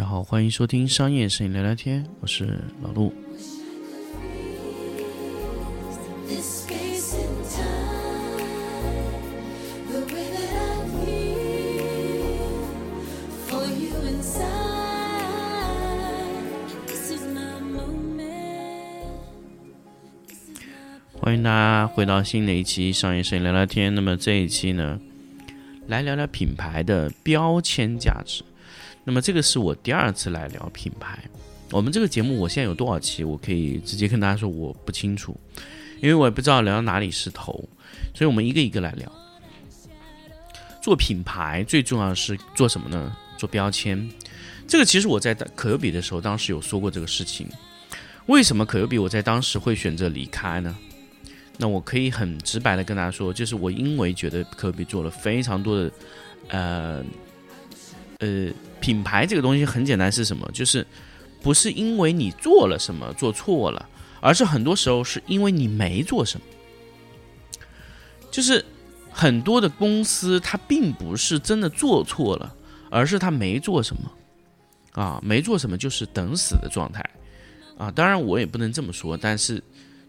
大家好，欢迎收听商业摄影聊聊天，我是老陆。欢迎大家回到新的一期商业摄影聊聊天，那么这一期呢，来聊聊品牌的标签价值。那么这个是我第二次来聊品牌。我们这个节目我现在有多少期，我可以直接跟大家说我不清楚，因为我也不知道聊到哪里是头，所以我们一个一个来聊。做品牌最重要的是做什么呢？做标签。这个其实我在可优比的时候，当时有说过这个事情。为什么可优比我在当时会选择离开呢？那我可以很直白的跟大家说，就是我因为觉得可优比做了非常多的，呃呃，品牌这个东西很简单是什么？就是不是因为你做了什么做错了，而是很多时候是因为你没做什么。就是很多的公司它并不是真的做错了，而是它没做什么，啊，没做什么就是等死的状态。啊，当然我也不能这么说，但是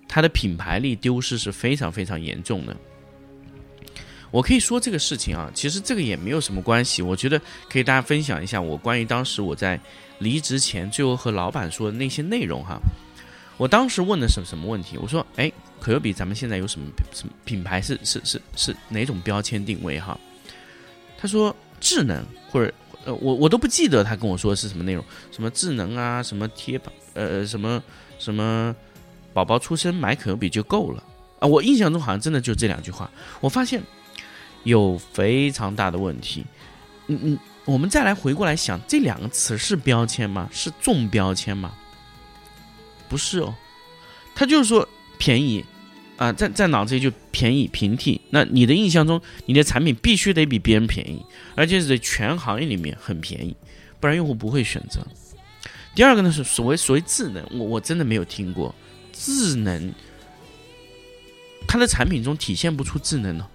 它的品牌力丢失是非常非常严重的。我可以说这个事情啊，其实这个也没有什么关系。我觉得可以大家分享一下我关于当时我在离职前最后和老板说的那些内容哈。我当时问的是什么问题？我说，哎，可优比咱们现在有什么什么品牌是是是是哪种标签定位哈？他说智能或者呃我我都不记得他跟我说的是什么内容，什么智能啊，什么贴吧。呃，什么什么，宝宝出生买可优比就够了啊！我印象中好像真的就这两句话。我发现有非常大的问题。嗯嗯，我们再来回过来想，这两个词是标签吗？是重标签吗？不是哦，他就是说便宜啊，在在脑子里就便宜平替。那你的印象中，你的产品必须得比别人便宜，而且是在全行业里面很便宜，不然用户不会选择。第二个呢是所谓所谓智能，我我真的没有听过智能，它的产品中体现不出智能呢。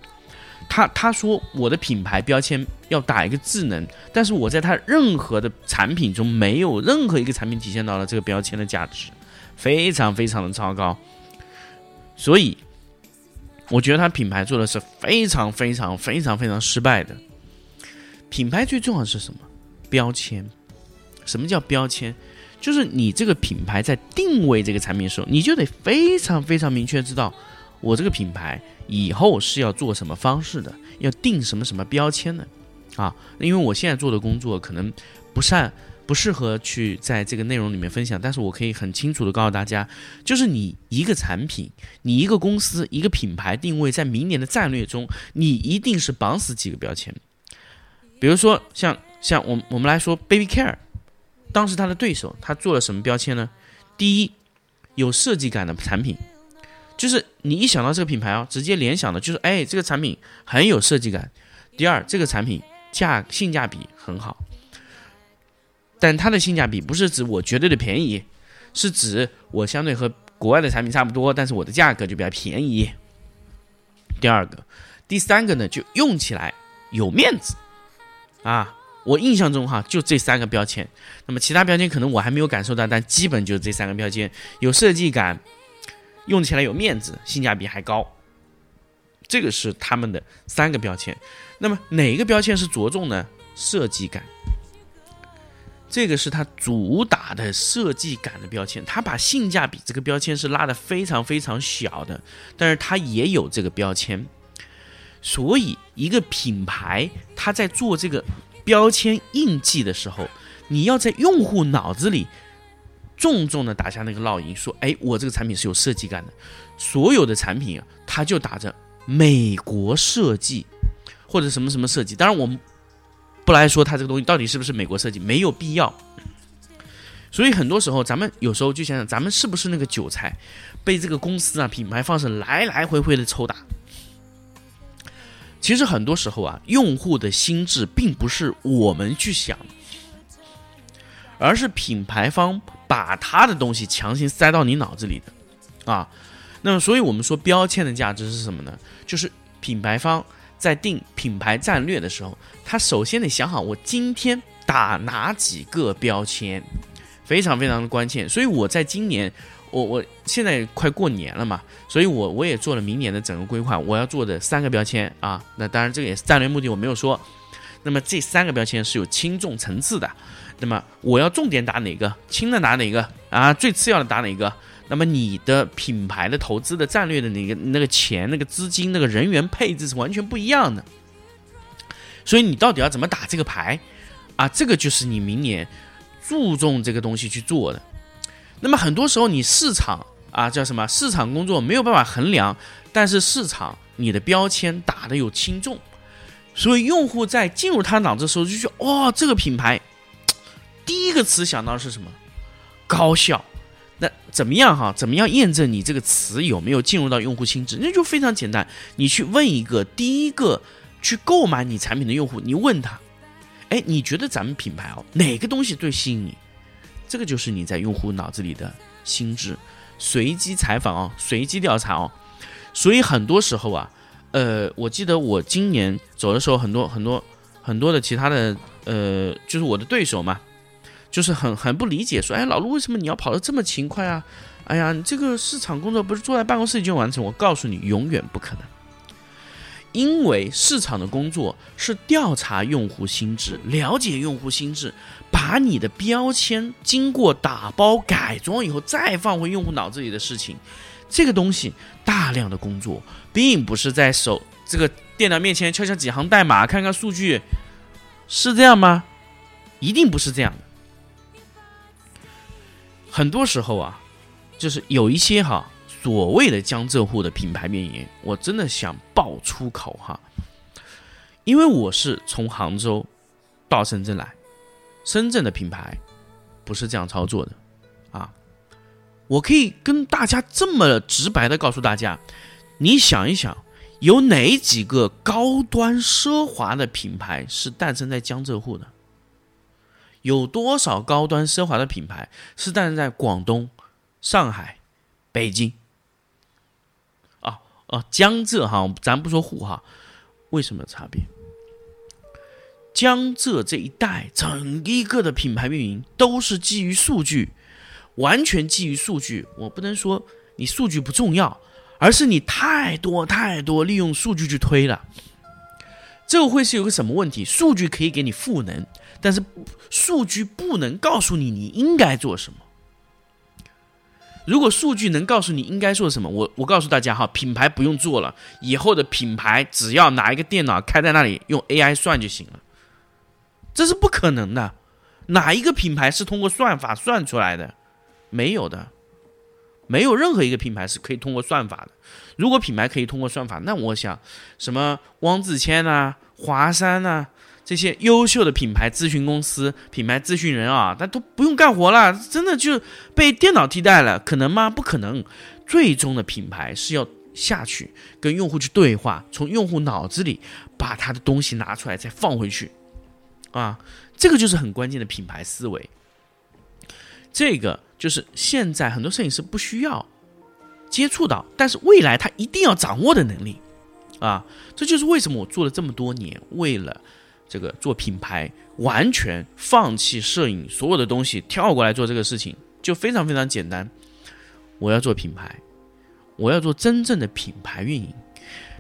他他说我的品牌标签要打一个智能，但是我在他任何的产品中没有任何一个产品体现到了这个标签的价值，非常非常的糟糕。所以我觉得他品牌做的是非常非常非常非常失败的。品牌最重要的是什么？标签。什么叫标签？就是你这个品牌在定位这个产品的时候，你就得非常非常明确知道，我这个品牌以后是要做什么方式的，要定什么什么标签的，啊，因为我现在做的工作可能不善不适合去在这个内容里面分享，但是我可以很清楚的告诉大家，就是你一个产品，你一个公司，一个品牌定位在明年的战略中，你一定是绑死几个标签，比如说像像我我们来说 Baby Care。当时他的对手，他做了什么标签呢？第一，有设计感的产品，就是你一想到这个品牌哦，直接联想的就是，哎，这个产品很有设计感。第二，这个产品价性价比很好，但它的性价比不是指我绝对的便宜，是指我相对和国外的产品差不多，但是我的价格就比较便宜。第二个，第三个呢，就用起来有面子啊。我印象中哈，就这三个标签。那么其他标签可能我还没有感受到，但基本就是这三个标签：有设计感，用起来有面子，性价比还高。这个是他们的三个标签。那么哪一个标签是着重呢？设计感，这个是它主打的设计感的标签。它把性价比这个标签是拉的非常非常小的，但是它也有这个标签。所以一个品牌，它在做这个。标签印记的时候，你要在用户脑子里重重的打下那个烙印，说：“哎，我这个产品是有设计感的。”所有的产品啊，它就打着美国设计或者什么什么设计。当然，我们不来说它这个东西到底是不是美国设计，没有必要。所以很多时候，咱们有时候就想想，咱们是不是那个韭菜，被这个公司啊、品牌方是来来回回的抽打？其实很多时候啊，用户的心智并不是我们去想，而是品牌方把他的东西强行塞到你脑子里的啊。那么，所以我们说标签的价值是什么呢？就是品牌方在定品牌战略的时候，他首先得想好我今天打哪几个标签，非常非常的关键。所以我在今年。我我现在快过年了嘛，所以我我也做了明年的整个规划，我要做的三个标签啊，那当然这个也是战略目的，我没有说。那么这三个标签是有轻重层次的，那么我要重点打哪个，轻的打哪个啊，最次要的打哪个？那么你的品牌的投资的战略的那个那个钱、那个资金、那个人员配置是完全不一样的，所以你到底要怎么打这个牌啊？这个就是你明年注重这个东西去做的。那么很多时候，你市场啊叫什么？市场工作没有办法衡量，但是市场你的标签打的有轻重，所以用户在进入他脑子的时候就觉得，哦，这个品牌，第一个词想到的是什么？高效。那怎么样哈？怎么样验证你这个词有没有进入到用户心智？那就非常简单，你去问一个第一个去购买你产品的用户，你问他，哎，你觉得咱们品牌哦，哪个东西最吸引你？这个就是你在用户脑子里的心智，随机采访哦，随机调查哦，所以很多时候啊，呃，我记得我今年走的时候，很多很多很多的其他的呃，就是我的对手嘛，就是很很不理解，说，哎，老陆为什么你要跑得这么勤快啊？哎呀，你这个市场工作不是坐在办公室里就完成？我告诉你，永远不可能。因为市场的工作是调查用户心智，了解用户心智，把你的标签经过打包改装以后再放回用户脑子里的事情，这个东西大量的工作，并不是在手这个电脑面前敲敲几行代码，看看数据，是这样吗？一定不是这样的。很多时候啊，就是有一些哈。所谓的江浙沪的品牌运营，我真的想爆粗口哈，因为我是从杭州到深圳来，深圳的品牌不是这样操作的啊。我可以跟大家这么直白的告诉大家，你想一想，有哪几个高端奢华的品牌是诞生在江浙沪的？有多少高端奢华的品牌是诞生在广东、上海、北京？哦，江浙哈，咱不说沪哈，为什么差别？江浙这一带整一个的品牌运营都是基于数据，完全基于数据。我不能说你数据不重要，而是你太多太多利用数据去推了。这个会是有个什么问题？数据可以给你赋能，但是数据不能告诉你你应该做什么。如果数据能告诉你应该做什么，我我告诉大家哈，品牌不用做了，以后的品牌只要拿一个电脑开在那里用 AI 算就行了，这是不可能的。哪一个品牌是通过算法算出来的？没有的，没有任何一个品牌是可以通过算法的。如果品牌可以通过算法，那我想什么汪自谦呐、华山呐。这些优秀的品牌咨询公司、品牌咨询人啊，他都不用干活了，真的就被电脑替代了，可能吗？不可能。最终的品牌是要下去跟用户去对话，从用户脑子里把他的东西拿出来再放回去，啊，这个就是很关键的品牌思维。这个就是现在很多摄影师不需要接触到，但是未来他一定要掌握的能力，啊，这就是为什么我做了这么多年，为了。这个做品牌，完全放弃摄影所有的东西，跳过来做这个事情，就非常非常简单。我要做品牌，我要做真正的品牌运营。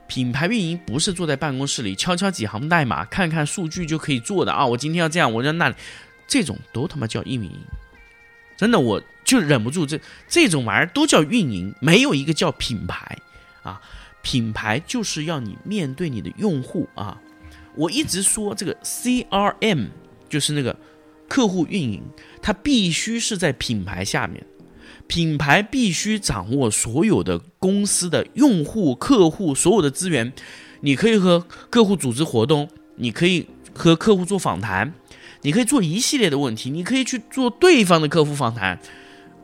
品牌运营不是坐在办公室里敲敲几行代码，看看数据就可以做的啊！我今天要这样，我要那里，这种都他妈叫运营。真的，我就忍不住这这种玩意儿都叫运营，没有一个叫品牌啊！品牌就是要你面对你的用户啊。我一直说这个 CRM 就是那个客户运营，它必须是在品牌下面，品牌必须掌握所有的公司的用户、客户所有的资源。你可以和客户组织活动，你可以和客户做访谈，你可以做一系列的问题，你可以去做对方的客户访谈，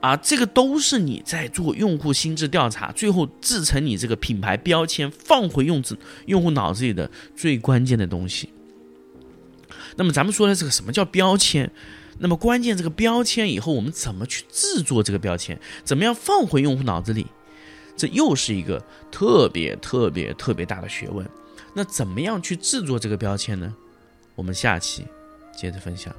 啊，这个都是你在做用户心智调查，最后制成你这个品牌标签放回用子用户脑子里的最关键的东西。那么咱们说的这个什么叫标签？那么关键这个标签以后我们怎么去制作这个标签？怎么样放回用户脑子里？这又是一个特别特别特别大的学问。那怎么样去制作这个标签呢？我们下期接着分享。